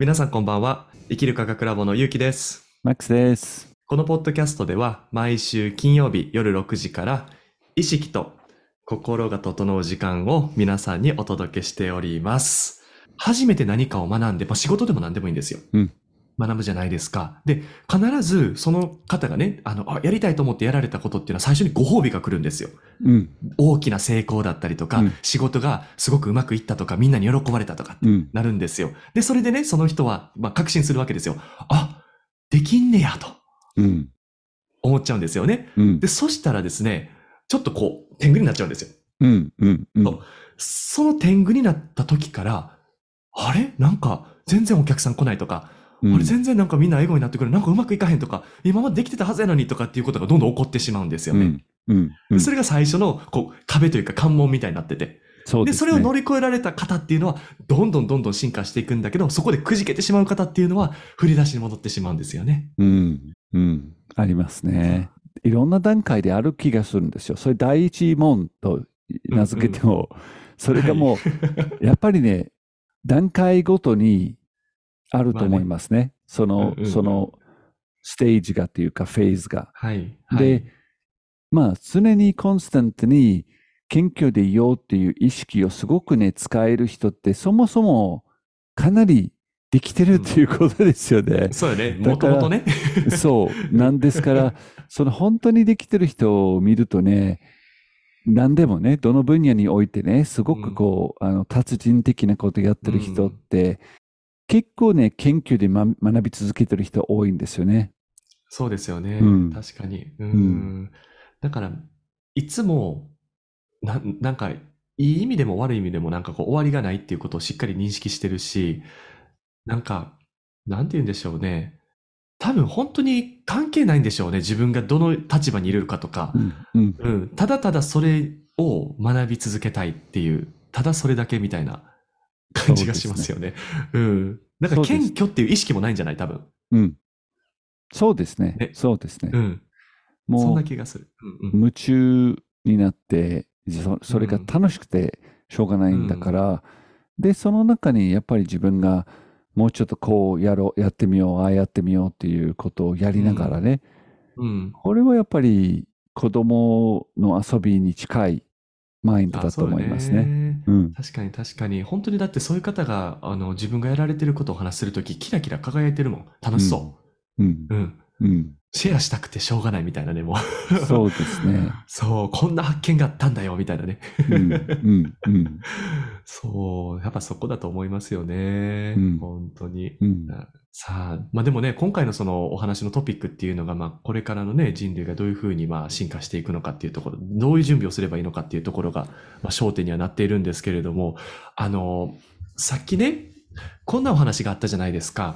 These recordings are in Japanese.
皆さんこんばんは。生きる科学ラボのゆうきです。マックスです。このポッドキャストでは毎週金曜日夜6時から意識と心が整う時間を皆さんにお届けしております。初めて何かを学んで、まあ、仕事でも何でもいいんですよ。うん学ぶじゃないですか。で、必ずその方がね、あの、あやりたいと思ってやられたことっていうのは最初にご褒美が来るんですよ。うん、大きな成功だったりとか、うん仕事がすごくうまくいったとか、みんなに喜ばれたとかってうん、なるんですよ。で、それでね、その人は、まあ、確信するわけですよ。あ、できんねや、とうん、思っちゃうんですよね。うんで、、そしたらですね、ちょっとこう、天狗になっちゃうんですよ。うん、うん、うんその天狗になった時から、あれ？なんか、全然お客さん来ないとか、うんあれ全然なんかみんな笑顔になってくる。なんかうまくいかへんとか、今までできてたはずやのにとかっていうことがどんどん起こってしまうんですよね。うん、うん、うん、それが最初のこう壁というか関門みたいになってて。で、そうですね。それを乗り越えられた方っていうのは、どんどんどんどん進化していくんだけど、そこでくじけてしまう方っていうのは、振り出しに戻ってしまうんですよね。うん、うん、ありますね。いろんな段階である気がするんですよ。それ第一問と名付けても、それがもう、やっぱりね、段階ごとにあると思いますね。そのうんうんう、んその、ステージがっていうか、フェーズが。はい。で、まあ、常にコンスタントに謙虚でいようっていう意識をすごくね、使える人って、そもそもかなりできてるっていうことですよね。そうよね。もともとね。そう。なんですから、その本当にできてる人を見るとね、何でもね、どの分野においてね、すごくこう、あの、達人的なことやってる人って、結構ね、研究で、ま、学び続けてる人多いんですよね。そうですよね。うん確かに。うん。んだから、いつも、な、なんか、いい意味でも悪い意味でもなんかこう終わりがないっていうことをしっかり認識してるし、なんか、なんて言うんでしょうね。多分本当に関係ないんでしょうね。自分がどの立場にいるかとかう。ん、うん、うん。ただただそれを学び続けたいっていう、ただそれだけみたいな感じがしますよね。うん。だからそうです謙虚っていう意識もないんじゃない？多分。うん。そうですねね。そうですねう。ん。そんもうな気がする。うんうん。夢中になって、そそれが楽しくてしょうがないんだから、で、その中にやっぱり自分がもうちょっとこうやろう、やってみよう、ああやってみようっていうことをやりながらね、うん。これはやっぱり子供の遊びに近いマインドあだと思いますそうよね。うん。確かに確かに。本当にだってそういう方が、あの、自分がやられてることをお話しするとき、キラキラ輝いてるもん。楽しそう。うん。うん。うん。シェアしたくてしょうがないみたいなね、もう。そうですね。そう、こんな発見があったんだよ、みたいなね。うん。うん。うん。そう、やっぱそこだと思いますよね。うん本当に。うん。さあ、まあでもね、今回のそのお話のトピックっていうのが、まあこれからのね、人類がどういうふうにまあ進化していくのかっていうところ、どういう準備をすればいいのかっていうところが、まあ焦点にはなっているんですけれども、あの、さっきね、こんなお話があったじゃないですか。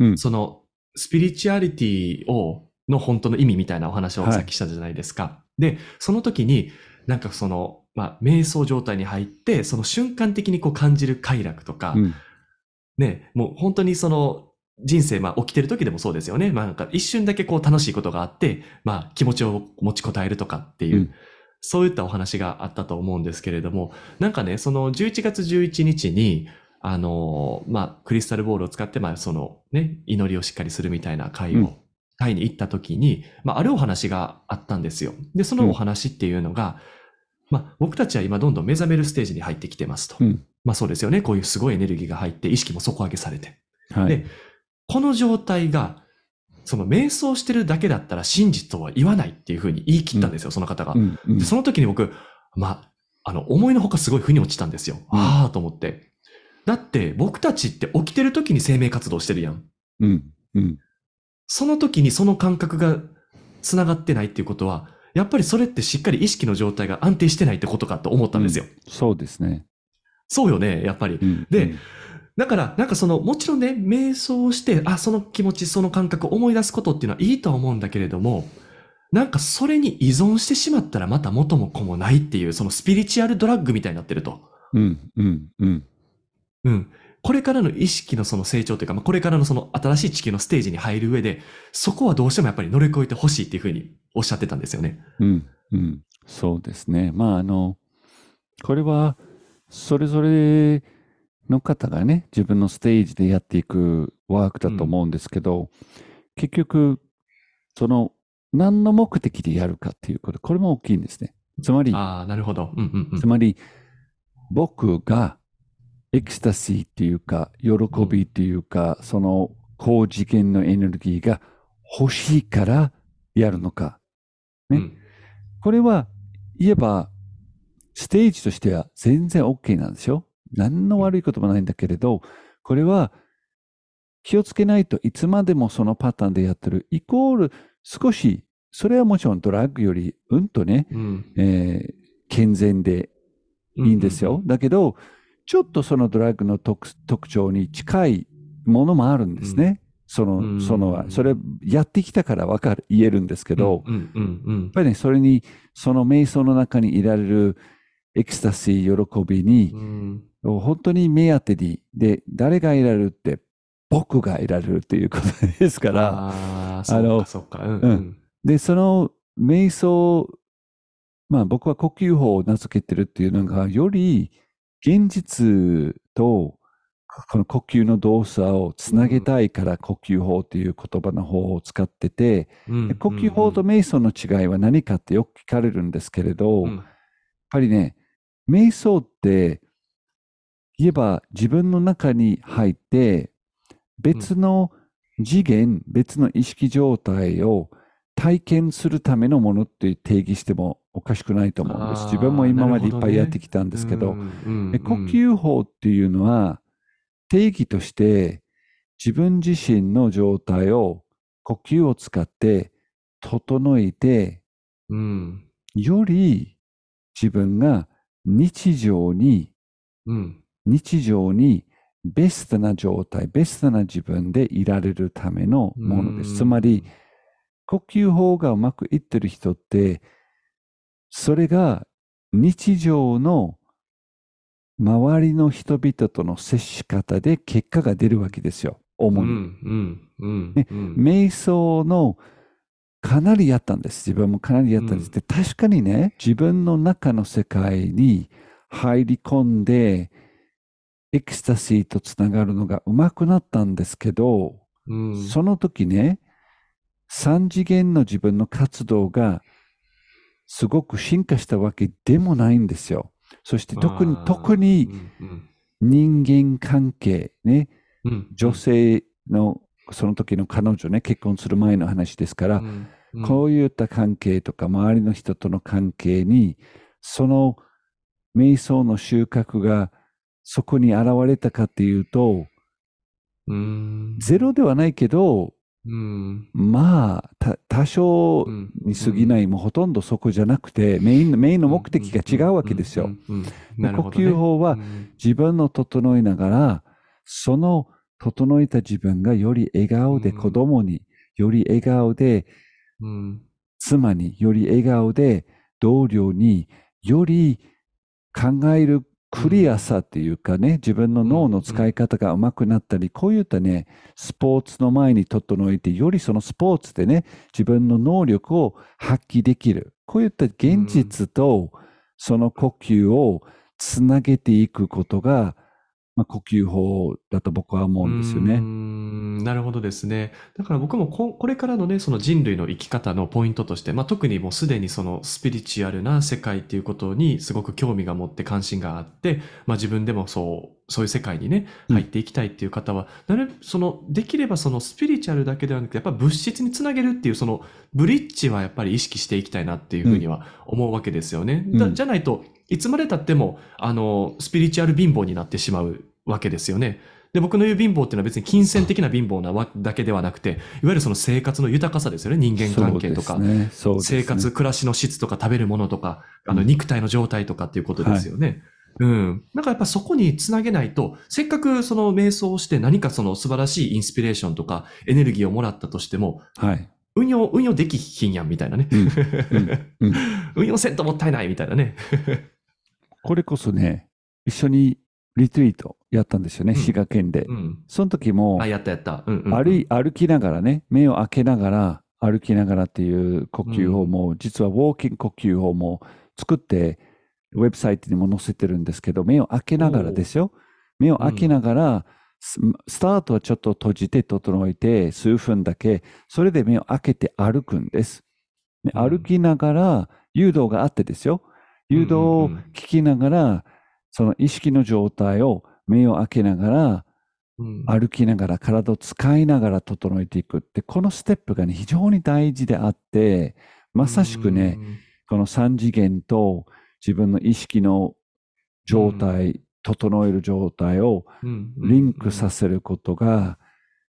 うんその、スピリチュアリティを、の本当の意味みたいなお話をはいさっきしたじゃないですか。で、その時に、なんかその、まあ、瞑想状態に入って、その瞬間的にこう感じる快楽とか、うん。ね、もう本当にその人生、まあ起きてる時でもそうですよね。まあなんか一瞬だけこう楽しいことがあって、まあ気持ちを持ちこたえるとかっていう、うんそういったお話があったと思うんですけれども、なんかね、その11月11日に、あの、まあクリスタルボールを使って、まあそのね、祈りをしっかりするみたいな会を、うん会に行った時に、まああるお話があったんですよ。で、そのお話っていうのが、まあ僕たちは今どんどん目覚めるステージに入ってきてますと。うん。まあそうですよね。こういうすごいエネルギーが入って、意識も底上げされて。はいで。この状態が、その瞑想してるだけだったら真実とは言わないっていうふうに言い切ったんですよ、その方が。うん。うんでその時に僕、まあ、あの、思いのほかすごい腑に落ちたんですよ。うんああと思って。だって僕たちって起きてる時に生命活動してるやん。うん。うん。その時にその感覚が繋がってないっていうことは、やっぱりそれってしっかり意識の状態が安定してないってことかと思ったんですよ。そうですね。そうよね、やっぱり。うんで、だから、なんかその、もちろんね、瞑想をして、あ、その気持ち、その感覚を思い出すことっていうのはいいとは思うんだけれども、なんかそれに依存してしまったらまた元も子もないっていう、そのスピリチュアルドラッグみたいになってると。うん。うん。うん。うん。これからの意識のその成長というか、まあ、これからのその新しい地球のステージに入る上で、そこはどうしてもやっぱり乗り越えてほしいっていうふうにおっしゃってたんですよね。うん、うん、そうですね。まあ、あの、これは、それぞれの方がね、自分のステージでやっていくワークだと思うんですけど、結局、その、何の目的でやるかっていうこと、これも大きいんですね。つまり、ああ、なるほど。うんうんうんつ。まり、僕がエクスタシーっていうか、喜びっていうか、その高次元のエネルギーが欲しいからやるのか。ねうんこれは言えば、ステージとしては全然 OK なんですよ。何の悪いこともないんだけれど、これは気をつけないといつまでもそのパターンでやってる。イコール少し、それはもちろんドラッグよりうんとね、うんえー健全でいいんですよ。。だけど、ちょっとそのドラッグの特特徴に近いものもあるんですね。その、うんそのは、それやってきたからわかる、言えるんですけけど、うんうんうんやっぱりね、それに、その瞑想の中にいられるエクスタシー、喜びにう、ん。本当に目当てに、で、誰がいられるって、僕がいられるっていうことですから、ああ、のうかそうか。うんううんん。で、その瞑想、まあ僕は呼吸法を名付けてるっていうのが、より現実とこの呼吸の動作をつなげたいから呼吸法っていう言葉の方を使ってて、うんで呼吸法と瞑想の違いは何かってよく聞かれるんですけれど、やっうんぱりね、瞑想って言えば自分の中に入って別の次元、別の意識状態を体験するためのものって定義してもおかしくないと思うんです。自分も今までいっぱいやってきたんですけど、うんうん。で呼吸法っていうのは定義として自分自身の状態を呼吸を使って整えてうん。より自分が日常にうん日常にベストな状態、ベストな自分でいられるためのものです。つまり、呼吸法がうまくいってる人って、それが日常の周りの人々との接し方で結果が出るわけですよ。主に。うんうんうんねうん瞑想のかなりやったんです。自分もかなりやったんです。うんで、確かにね、自分の中の世界に入り込んで、エクスタシーとつながるのが上手くなったんですけど、うん。その時ね、三次元の自分の活動がすごく進化したわけでもないんですよ。そして特に特にうん。人間関係ね、うんうん。女性のその時の彼女ね、結婚する前の話ですから、うんうん。こういった関係とか周りの人との関係に、その瞑想の収穫がそこに現れたかっていうと、うん。ゼロではないけど、うん。まあ、た多少うんに過ぎない、もうほとんどそこじゃなくて、メインのメインの目的が違うわけですよ。ね呼吸法はうん。自分の整えながら、その整えた自分がより笑顔でうん。子供に、より笑顔でうん。妻に、より笑顔で同僚に、より考えるクリアさっていうかね、自分の脳の使い方が上手くなったり、こういったね、スポーツの前に整えて、よりそのスポーツでね、自分の能力を発揮できる。こういった現実とその呼吸をつなげていくことが、まあ、呼吸法だと僕は思うんですよね。んなるほどですね。だから僕もここれからのね、その人類の生き方のポイントとして、まあ、特にもうすでにそのスピリチュアルな世界っていうことにすごく興味が持って関心があって、まあ、自分でもそう、そういう世界にね、うん入っていきたいっていう方は、なるその、できればそのスピリチュアルだけではなくて、やっぱ物質につなげるっていうそのブリッジはやっぱり意識していきたいなっていうふうには思うわけですよね。だうんじゃないといつまで経っても、あの、スピリチュアル貧乏になってしまうわけですよね。で、僕の言う貧乏っていうのは別に金銭的な貧乏なわだけではなくて、いわゆるその生活の豊かさですよね。人間関係とか、ね。ね生活、暮らしの質とか食べるものとか、あの、肉体の状態とかっていうことですよね。うん。なんかやっぱそこにつなげないと、せっかくその瞑想をして何かその素晴らしいインスピレーションとかエネルギーをもらったとしても、はい。運用、運用できひんやんみたいなね。うんうん 運用せんともったいないみたいなね。これこそね、一緒にリトリートやったんですよね、うん滋賀県で。うん。その時もあ、、やったやった。うんうんうん歩い歩きながらね、目を開けながら、歩きながらっていう呼吸法も、実はウォーキング呼吸法も作って、ウェブサイトにも載せてるんですけど、目を開けながらですよ。目を開けながら、ススタートはちょっと閉じて整えて、数分だけ、それで目を開けて歩くんです。歩きながら、誘導があってですよ。誘導を聞きながら、その意識の状態を目を開けながら、うん。歩きながら、体を使いながら整えていくって、このステップがね、非常に大事であって、まさしくね、、この三次元と自分の意識の状態、整える状態をうん。リンクさせることが、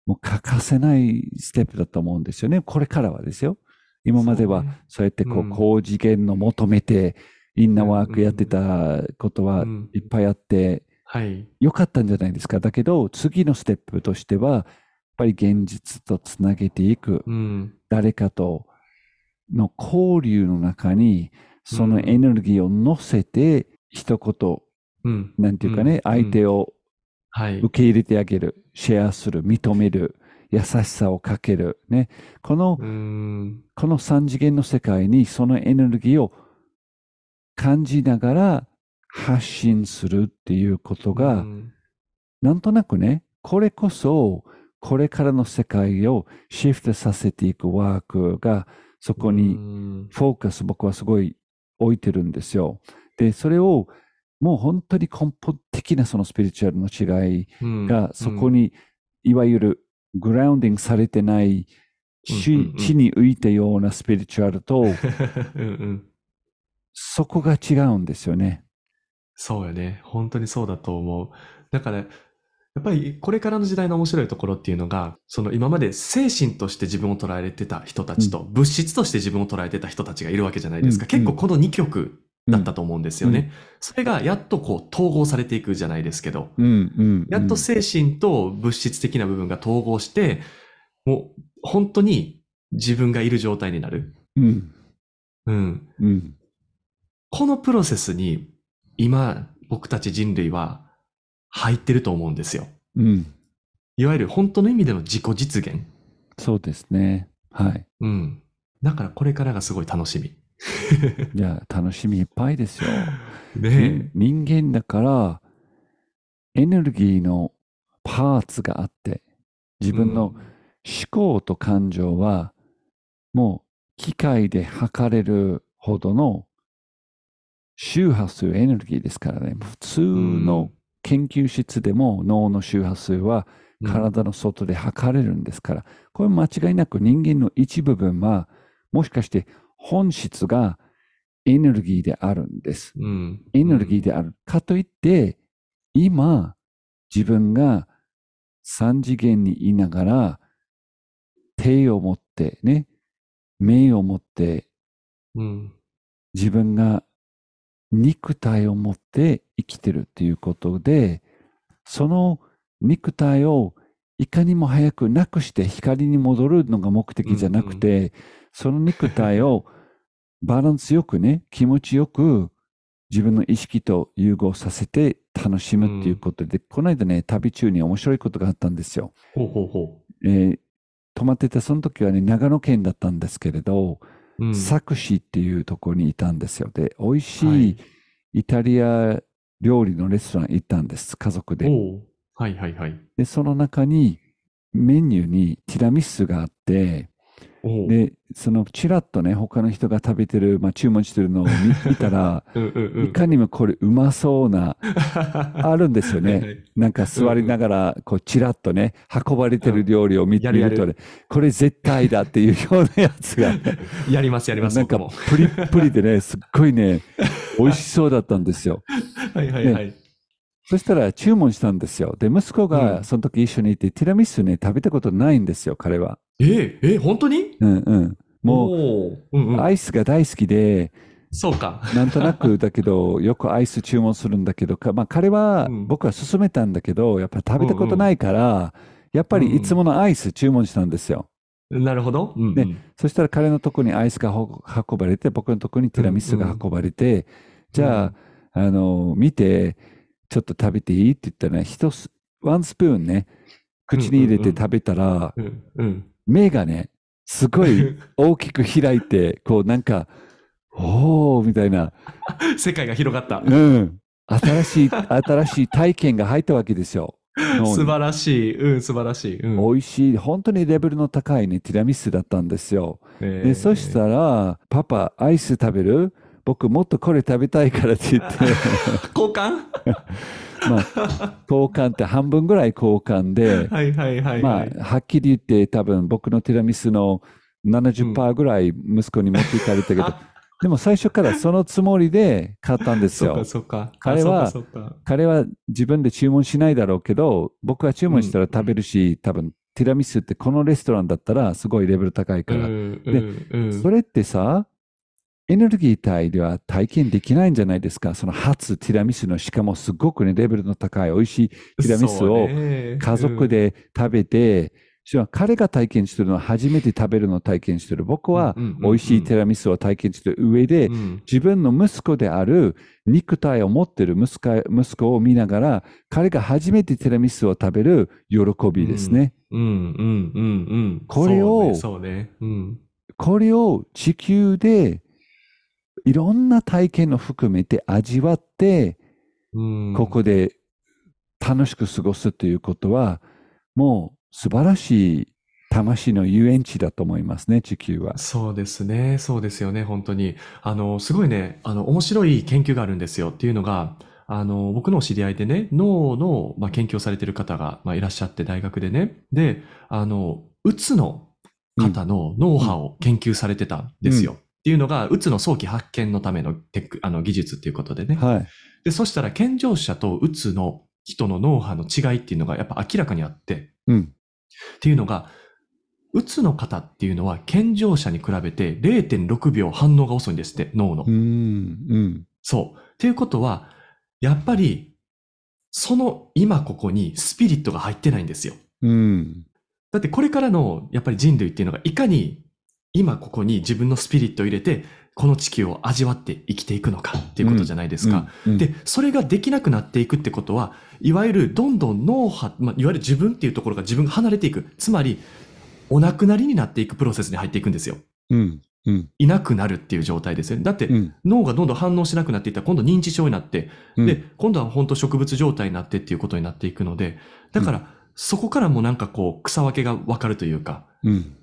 もう欠かせないステップだと思うんですよね。これからはですよ。今まではそうやってこう、うん。高次元の求めて、インナーワークやってたことはうんいっぱいあって、はい。良かったんじゃないですか。だけど、次のステップとしては、やっぱり現実とつなげていく。うん。誰かとの交流の中に、そのエネルギーを乗せて、一言、うん。なんていうかね、うん相手をはい。受け入れてあげる、シェアする、認める、優しさをかける。ね。この、うん。この三次元の世界にそのエネルギーを感じながら発信するっていうことが、うんなんとなくね、これこそ、これからの世界をシフトさせていくワークが、そこうにんフォーカス僕はすごい置いてるんですよ。で、それをもう本当に根本的なそのスピリチュアルの違いうんがそこに、いわゆるグラウンディングされてない地,、に浮いたようなスピリチュアルと、うんうん。そこが違うんですよね。そうよね。本当にそうだと思う。だから、やっぱりこれからの時代の面白いところっていうのが、その今まで精神として自分を捉えてた人たちと、物質として自分を捉えてた人たちがいるわけじゃないですか。うん結構この2極だったと思うんですよね。うんそれがやっとこう統合されていくじゃないですけど。やっと精神と物質的な部分が統合して、もう本当に自分がいる状態になる。うん。うん。うん。このプロセスに今僕たち人類は入ってると思うんですよ。うん。いわゆる本当の意味での自己実現。そうですね。はい。うん。だからこれからがすごい楽しみ。いや、楽しみいっぱいですよ。ね人間だから、エネルギーのパーツがあって、自分の思考と感情は、もう機械で測れるほどの周波数エネルギーですからね。普通の研究室でも脳の周波数はうん体の外で測れるんですから、これ間違いなく人間の一部分は、もしかして本質がエネルギーであるんです。うん。エネルギーである。かといって、今、自分が三次元にいながら、手を持ってね、目を持って、うん。自分が肉体を持って生きてるっていうことで、その肉体をいかにも早くなくして光に戻るのが目的じゃなくて、その肉体を バランスよくね、気持ちよく自分の意識と融合させて楽しむっていうことで、この間ね、旅中に面白いことがあったんですよ。ほうほうほえー泊まってたその時はね、長野県だったんですけれど、う。うん。佐久市っていうところにいたんですよ。で、美味しはいいイタリア料理のレストラン行ったんです、家族で。はいはいはい。で、その中にメニューにティラミスがあって、で、そのちらっとね、他の人が食べてる、まあ注文してるのを見 見たら、うんうんうん。いかにもこれうまそうな、あるんですよね。はいはいなんか座りながら、こう、ちらっとね、運ばれてる料理を見てやるとね、これ絶対だっていうようなやつが、やりますやります。なんかプリップリでね、すっごいね、美味しそうだったんですよ。はいはいはい。そしたら注文したんですよ。で、息子うんがその時一緒にいて、ティラミスね、食べたことないんですよ、彼は。ええ、え、本当に？うんうん。もおう、うんうう、ん。アイスが大好きで、そうか。なんとなくだけど、よくアイス注文するんだけど、かまあ彼はうん、僕は勧めたんだけど、やっぱり食べたことないから、やっぱりいつものアイス注文したんですよ。なるほど。うんうんねそしたら彼のとこにアイスがほ運ばれて、僕のとこにティラミスが運ばれて、じゃあ、あの、見て、ちょっと食べていい？って言ったら、一つ、ワンスプーンね、口に入れて食べたら、うんうん。目がね、すごい大きく開いて、こうなんか、おーみたいな、世界が広がった。うん。新しい、新しい体験が入ったわけですよ。素晴らしい。うん、素晴らしい。うん。美味しい、本当にレベルの高いね、ティラミスだったんですよ。えで、そしたら、パパ、アイス食べる？僕もっとこれ食べたいからって言って、交換？まあ、交換って半分ぐらい交換で、はいはいはいまはい。あ、はっきり言って多分僕のティラミスの70%ぐらい息子に持っていかれたけど、でも最初からそのつもりで買ったんですよそっか。そっか。彼は彼は自分で注文しないだろうけど、僕は注文したら食べるし、多分ティラミスってこのレストランだったらすごいレベル高いから。うんうんうん。それってさ、エネルギー体では体験できないんじゃないですか。その初ティラミスの、しかもすごくね、レベルの高い美味しいティラミスをを家族で食べて、彼が体験してるのは初めて食べるのを体験してる。僕は美味しいティラミスを体験してる上で、うん自分の息子である肉体を持ってる息子息子を見ながら、彼が初めてティラミスを食べる喜びですね。うんうんうんうん。これを。これを地球でいろんな体験を含めて味わって、うんここで楽しく過ごすということは、もう素晴らしい魂の遊園地だと思いますね、地球は。そうですね。そうですよね。本当に。あの、すごいね、あの、面白い研究があるんですよ。っていうのが、あの、僕の知り合いでね、脳の、まあ、研究をされている方が、まあ、いらっしゃって、大学でね。で、あの、うつの方の脳波を研究されてたんですよ。っていうのが、うつの早期発見のためのテック、あの、技術っていうことでね。はい。で、そしたら、健常者とうつの人の脳波の違いっていうのが、やっぱ明らかにあって、うん。っていうのが、うつの方っていうのは健常者に比べて0.6秒反応が遅いんですって、脳のう。ん。うん。そう。っていうことは、やっぱり、その今ここにスピリットが入ってないんですよ。うん。だってこれからのやっぱり人類っていうのがいかに今ここに自分のスピリットを入れて、この地球を味わって生きていくのかっていうことじゃないですか。うん、で、それができなくなっていくってことは、いわゆるどんどん脳波、まあ、いわゆる自分っていうところが自分が離れていく。つまり、お亡くなりになっていくプロセスに入っていくんですよ。うん。うん。いなくなるっていう状態ですよね。だって、うん。脳がどんどん反応しなくなっていったら、今度認知症になって、うんで、今度は本当植物状態になってっていうことになっていくので、だから、そこからもなんかこう、草分けがわかるというか、うん。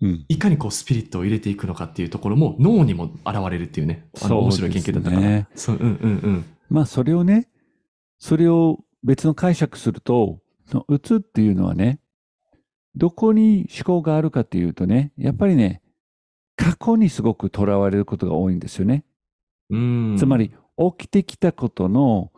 うん。いかにこう、スピリットを入れていくのかっていうところも、脳にも現れるっていうね、あの、面白い研究だったから。ねそう、うんうんうん。まあ、それをね、それを別の解釈すると、うつっていうのはね、どこに思考があるかっていうとね、やっぱりね、過去にすごくとらわれることが多いんですよね。うん。つまり、起きてきたことの、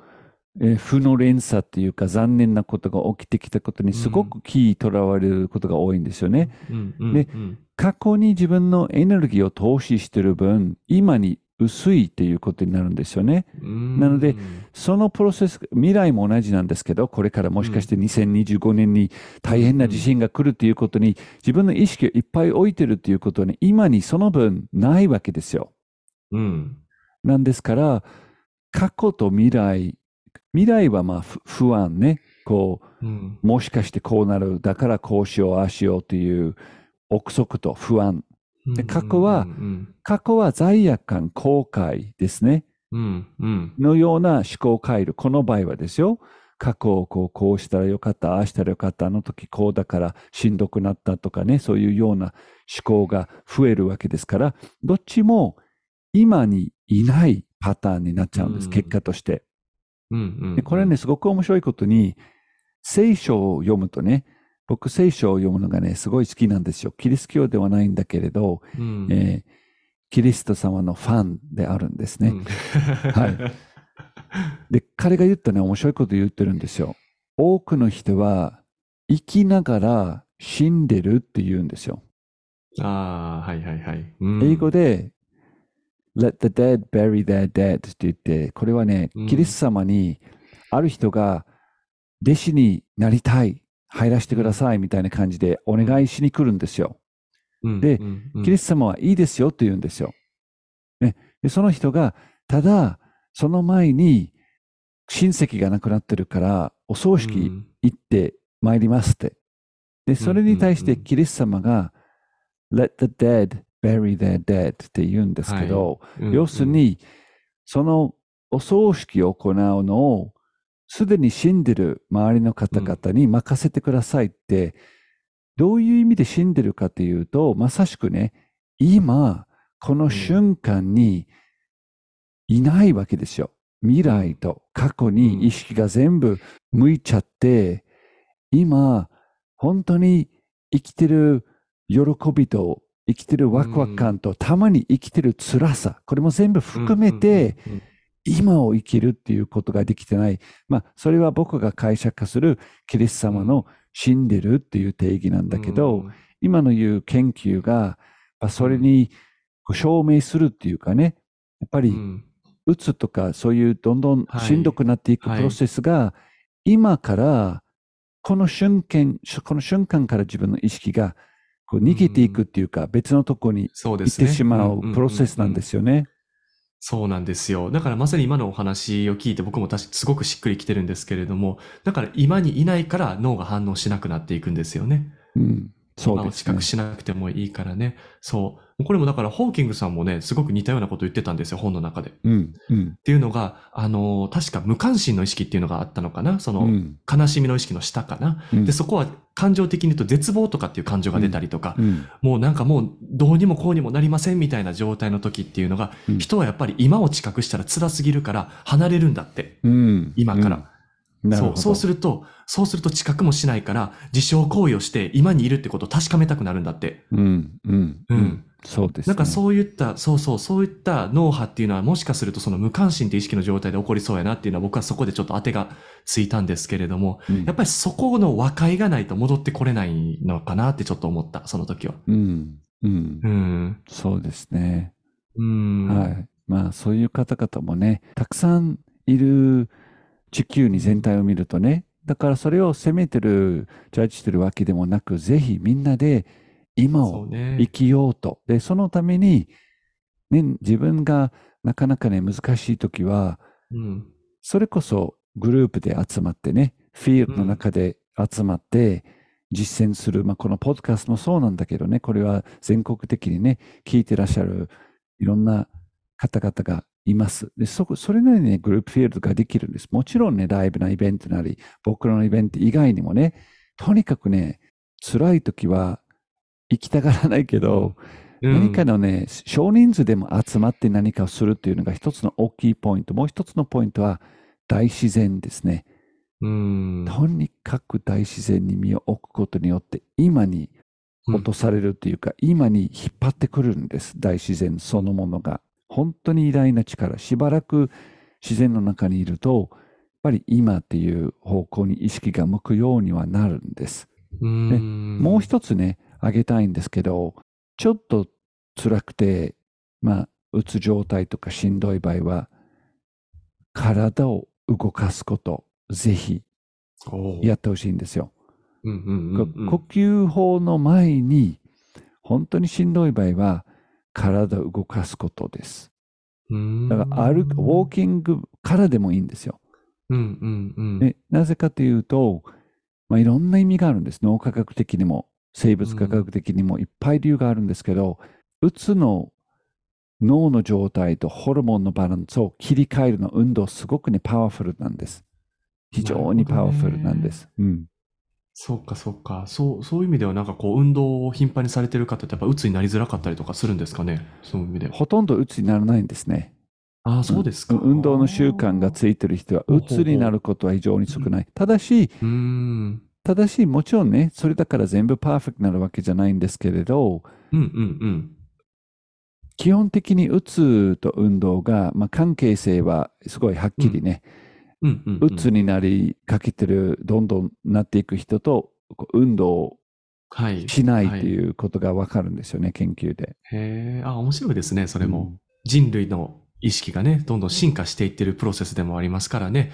えー負の連鎖っていうか残念なことが起きてきたことにすごく気とらわれることが多いんですよね。うんうんでうん過去に自分のエネルギーを投資してる分、今に薄いっていうことになるんですよね。うんなので、そのプロセス、未来も同じなんですけど、これからもしかして2025年に大変な地震が来るっていうことに、自分の意識をいっぱい置いてるっていうことはね、今にその分ないわけですよ。うん。なんですから、過去と未来、未来はまあ不不安ね。こうもしかしてこうなる、だからこうしよう、ああしようっていう憶測と不安。で過去はうん過去は罪悪感、後悔ですね。うんうんのような思考回路。この場合はですよ。過去をこうこうしたらよかった、ああしたらよかった、あの時こうだからしんどくなったとかね、そういうような思考が増えるわけですから、どっちも今にいないパターンになっちゃうんです、うん結果として。うんうんでこれね、すごく面白いことに、聖書を読むとね、僕聖書を読むのがね、すごい好きなんですよ。キリスト教ではないんだけれど、うんえーキリスト様のファンであるんですね。うんはい で、彼が言ったね、面白いこと言ってるんですよ。多くの人は生きながら死んでるって言うんですよ。ああ、はいはいはい。うん英語で、Let the dead bury their dead って言って、これはねうん、キリスト様にある人が弟子になりたい、入らせてくださいみたいな感じでお願いしに来るんですよ。うん。でうん。うん。キリスト様はいいですよって言うんですよ。ね、でその人が、ただ、その前に親戚が亡くなってるから、お葬式うん。行って参りますって。で、それに対してキリスト様が、Let the dead bury their dead って言うんですけど、うん要するに、そのお葬式を行うのを、すでに死んでる周りの方々に任せてくださいって、どういう意味で死んでるかというと、まさしくね、今、この瞬間にいないわけですよ。未来と過去に意識が全部向いちゃって、今、本当に生きてる喜びと、生きてるワクワク感と、たまに生きてる辛さ、これも全部含めて、今を生きるっていうことができてない。まあ、それは僕が解釈化するキリスト様の死んでるっていう定義なんだけど、うん。今の言う研究が、まあそれに証明するっていうかね、やっぱりうつとかそういうどんどんはい。しんどくなっていくプロセスが、今からこの瞬間、この瞬間から自分の意識がこう逃げていくっていうか、別のとこに行っ。てしまうプロセスなんですよね。そうなんですよ。だからまさに今のお話を聞いて僕も確かすごくしっくりきてるんですけれども、だから今にいないから脳が反応しなくなっていくんですよね。うん、そうですね近く。しなくてもいいからね。そう。これもだからホーキングさんもね、すごく似たようなこと言ってたんですよ、本の中で。っうん、うん、ていうのが、あのー確か無関心の意識っていうのがあったのかな。その、うん、悲しみの意識の下かな。うんで、そこは感情的に言うと絶望とかっていう感情が出たりとか、うん、もうなんかもうどうにもこうにもなりませんみたいな状態の時っていうのが、うん人はやっぱり今を近くしたら辛すぎるから離れるんだって。うん、今から。そう、そうすると、そうすると知覚もしないから、自傷行為をして今にいるってことを確かめたくなるんだって。うん、うん、ううんん。そうです、ね。なんかそういった、そうそう、そういった脳波っていうのはもしかするとその無関心って意識の状態で起こりそうやなっていうのは僕はそこでちょっと当てがついたんですけれども、うんやっぱりそこの和解がないと戻ってこれないのかなってちょっと思った、その時は。うん、うんう。ん。そうですね。うん。はい。まあ、そういう方々もね、たくさんいる地球に全体を見るとね、だからそれを責めてる、ジャッジしてるわけでもなく、ぜひみんなで今を。生きようと。で、そのために、ね、自分がなかなかね、難しい時は、うん。それこそグループで集まってね、フィールドの中で集まって実践する、まあ、このポッドキャストもそうなんだけどね、これは全国的にね、聞いてらっしゃるいろんな方々がいます。で、そこ、それなりにね、グループフィールドができるんです。もちろんね、ライブなイベントなり、僕らのイベント以外にもね、とにかくね、辛い時は行きたがらないけど、何かのね、少人数でも集まって何かをするっていうのが一つの大きいポイント。もう一つのポイントは大自然ですね。うん。とにかく大自然に身を置くことによって今に落とされるっていうか、今に引っ張ってくるんです。大自然そのものが。本当に偉大な力。しばらく自然の中にいると、やっぱり今っていう方向に意識が向くようにはなるんです。うん。もう一つね、あげたいんですけど、ちょっと辛くて、まあ、うつ状態とかしんどい場合は、体を動かすこと、ぜひやってほしいんですよ。呼吸法の前に、本当にしんどい場合は、体を動かすことです。うんだから歩く、ウォーキングからでもいいんですよ。うんうんうん。ね、なぜかというと、まあ、いろんな意味があるんです。脳科学的にも、生物科学的にもいっぱい理由があるんですけど、うつの脳の状態とホルモンのバランスを切り替えるの運動、すごくね、パワフルなんです。非常にパワフルなんです。うん。そうかそうか。そう、そういう意味ではなんかこう運動を頻繁にされてる方ってやっぱ鬱になりづらかったりとかするんですかね？そういう意味では。ほとんどうつにならないんですね。ああ、そうですか。ん運動の習慣がついてる人は、ほうほうほううつになることは非常に少ない。ただし、うーん。ただし、もちろんね、それだから全部パーフェクトになるわけじゃないんですけれど、うんうんうん。基本的にうつと運動が、まあ、関係性はすごいはっきりね、うんうん、うつになりかけてる、どんどんなっていく人と、運動をはい。しないっていうことがわかるんですよね、研究で。へえ、あ、面白いですね、それも。うん人類の意識がね、どんどん進化していってるプロセスでもありますからね。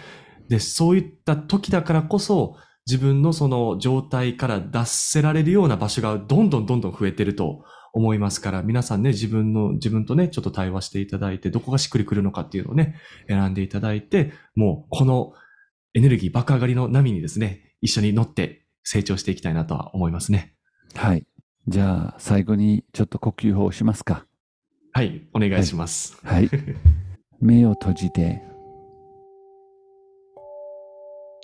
で、そういった時だからこそ、自分のその状態から脱せられるような場所がどんどんどんどん増えてると思いますから、皆さんね、自分の、自分とね、ちょっと対話していただいて、どこがしっくりくるのかっていうのをね、選んでいただいて、もうこのエネルギー爆上がりの波にですね、一緒に乗って成長していきたいなとは思いますね。はい。じゃあ、最後にちょっと呼吸法をしますか。はい、お願いします。はい。目を閉じて、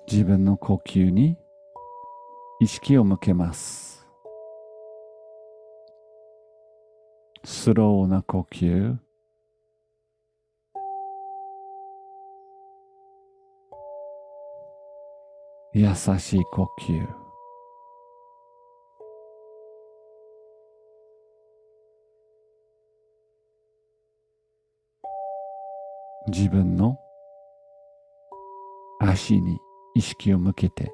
自分の呼吸に意識を向けます。スローな呼吸。優しい呼吸。自分の足に意識を向けて、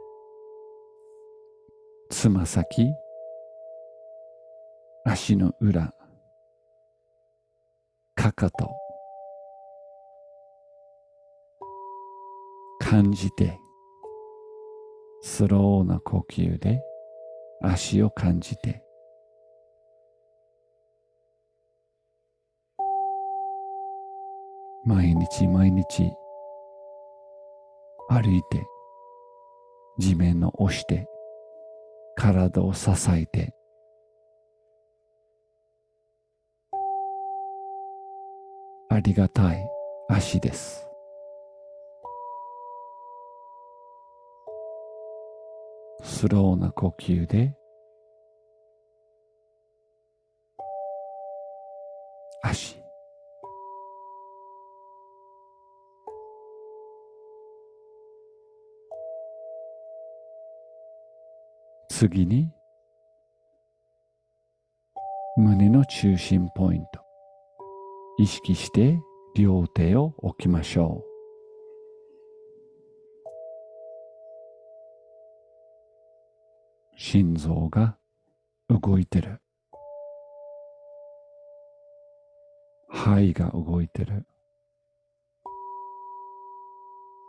つま先、足の裏、かかと、感じて、スローな呼吸で足を感じて、毎日毎日歩いて地面を押して体を支えてありがたい足です。スローな呼吸で足次に胸の中心ポイント意識して両手を置きましょう。心臓が動いてる。肺が動いてる。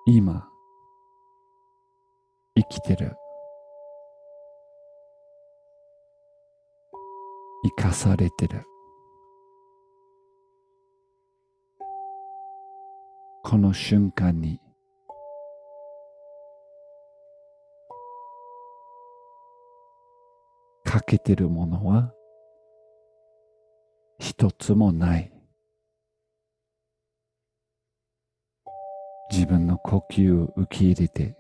今生きてる。生かされてる。この瞬間に。欠けてるものは一つもない。自分の呼吸を受け入れて。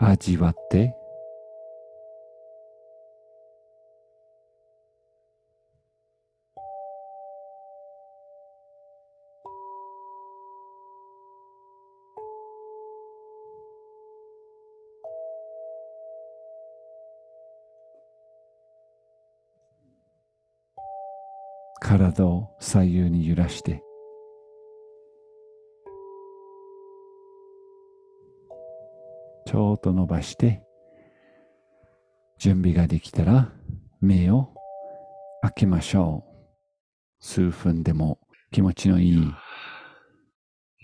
味わって。体を左右に揺らしてちょっと伸ばして準備ができたら目を開けましょう数分でも気持ちのいい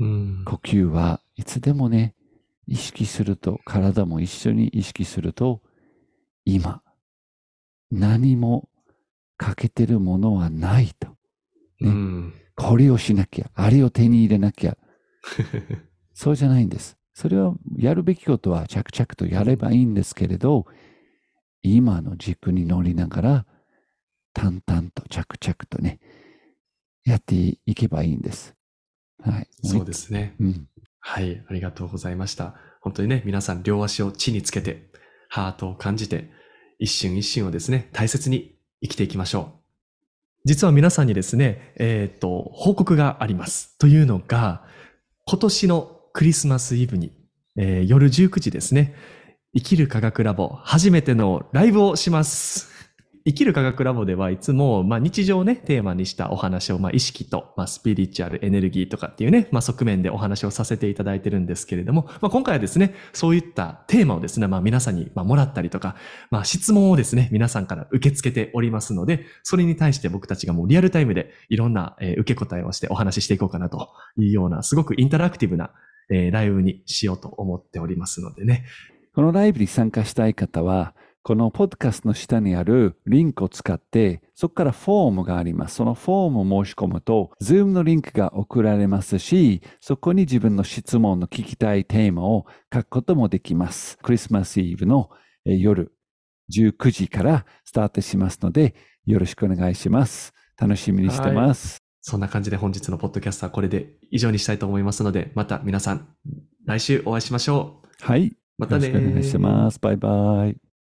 うん。呼吸はいつでもね意識すると体も一緒に意識すると今何も欠けてるものはないとうん。これをしなきゃあれを手に入れなきゃ そうじゃないんです。それはやるべきことは着々とやればいいんですけれど、今の軸に乗りながら、淡々と着々とね、やっていけばいいんです。はい。そうですね。うん。はい、ありがとうございました。本当にね、皆さん両足を地につけて、ハートを感じて、一瞬一瞬をですね、大切に生きていきましょう。実は皆さんにですね、えっ、と、報告があります。というのが、今年のクリスマスイブに、えー夜19時ですね、生きる科学ラボ初めてのライブをします。生きる科学ラボではいつも、まあ、日常をね、テーマにしたお話を、まあ、意識と、まあ、スピリチュアル、エネルギーとかっていうね、まあ、側面でお話をさせていただいてるんですけれども、まあ、今回はですね、そういったテーマをですね、まあ、皆さんに、まあ、もらったりとか、まあ、質問をですね、皆さんから受け付けておりますので、それに対して僕たちがもうリアルタイムでいろんな、えー受け答えをしてお話ししていこうかなというような、すごくインタラクティブな、えーライブにしようと思っておりますのでね。このライブに参加したい方は、このポッドキャストの下にあるリンクを使って、そこからフォームがあります。そのフォームを申し込むと、Zoom のリンクが送られますし、そこに自分の質問の聞きたいテーマを書くこともできます。クリスマスイブのえー夜19時からスタートしますので、よろしくお願いします。楽しみにしてます。そんな感じで本日のポッドキャストはこれで以上にしたいと思いますので、また皆さん、来週お会いしましょう。はい。またねよろしくお願いします。バイバイ。